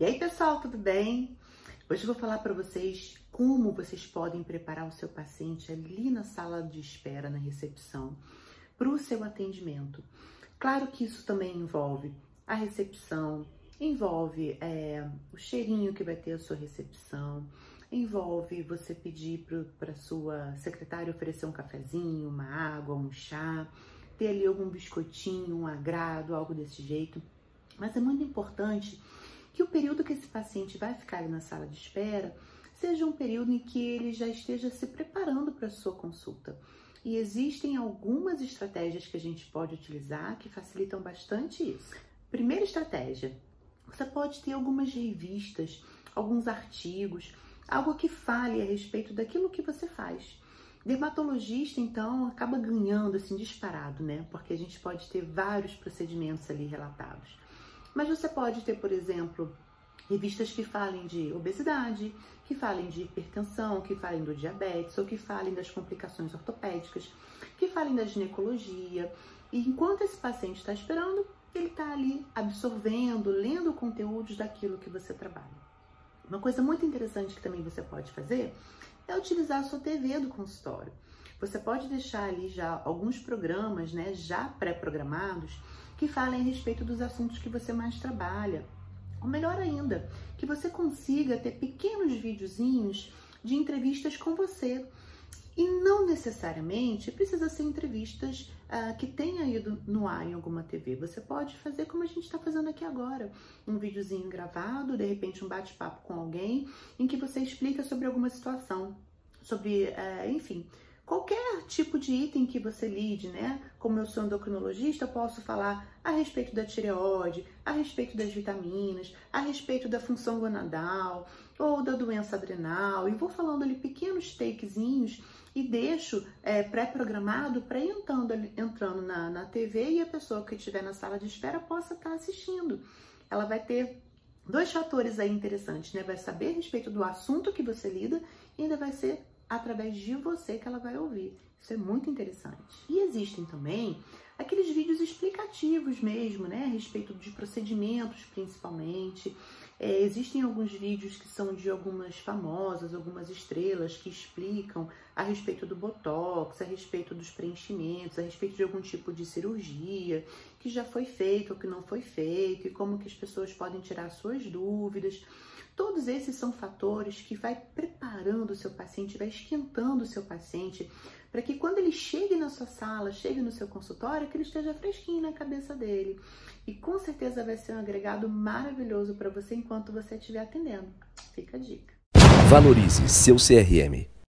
E aí, pessoal, tudo bem? Hoje eu vou falar para vocês como vocês podem preparar o seu paciente ali na sala de espera, na recepção, para o seu atendimento. Claro que isso também envolve a recepção, envolve é, o cheirinho que vai ter a sua recepção, envolve você pedir para sua secretária oferecer um cafezinho, uma água, um chá, ter ali algum biscoitinho, um agrado, algo desse jeito. Mas é muito importante que o período que esse paciente vai ficar ali na sala de espera seja um período em que ele já esteja se preparando para a sua consulta. E existem algumas estratégias que a gente pode utilizar que facilitam bastante isso. Primeira estratégia: você pode ter algumas revistas, alguns artigos, algo que fale a respeito daquilo que você faz. Dermatologista, então, acaba ganhando assim disparado, né? Porque a gente pode ter vários procedimentos ali relatados. Mas você pode ter, por exemplo, revistas que falem de obesidade, que falem de hipertensão, que falem do diabetes ou que falem das complicações ortopédicas, que falem da ginecologia. E enquanto esse paciente está esperando, ele está ali absorvendo, lendo conteúdos daquilo que você trabalha. Uma coisa muito interessante que também você pode fazer é utilizar a sua TV do consultório. Você pode deixar ali já alguns programas, né, já pré-programados que falem a respeito dos assuntos que você mais trabalha. Ou melhor ainda, que você consiga ter pequenos videozinhos de entrevistas com você. E não necessariamente precisa ser entrevistas uh, que tenha ido no ar em alguma TV. Você pode fazer como a gente está fazendo aqui agora. Um videozinho gravado, de repente um bate-papo com alguém, em que você explica sobre alguma situação. Sobre, uh, enfim, qualquer tipo de item que você lide, né? Como eu sou endocrinologista, eu posso falar a respeito da tireoide, a respeito das vitaminas, a respeito da função gonadal ou da doença adrenal, e vou falando ali pequenos takezinhos e deixo é, pré-programado para entrando, entrando na, na TV e a pessoa que estiver na sala de espera possa estar tá assistindo. Ela vai ter dois fatores aí interessantes, né? Vai saber a respeito do assunto que você lida e ainda vai ser através de você que ela vai ouvir. Isso é muito interessante. E existem também aqueles vídeos explicativos mesmo, né, a respeito de procedimentos principalmente. É, existem alguns vídeos que são de algumas famosas, algumas estrelas que explicam a respeito do botox, a respeito dos preenchimentos, a respeito de algum tipo de cirurgia que já foi feito ou que não foi feito e como que as pessoas podem tirar suas dúvidas. Todos esses são fatores que vai preparando o seu paciente, vai esquentando o seu paciente, para que quando ele chegue na sua sala, chegue no seu consultório, que ele esteja fresquinho na cabeça dele. E com certeza vai ser um agregado maravilhoso para você enquanto você estiver atendendo. Fica a dica. Valorize seu CRM.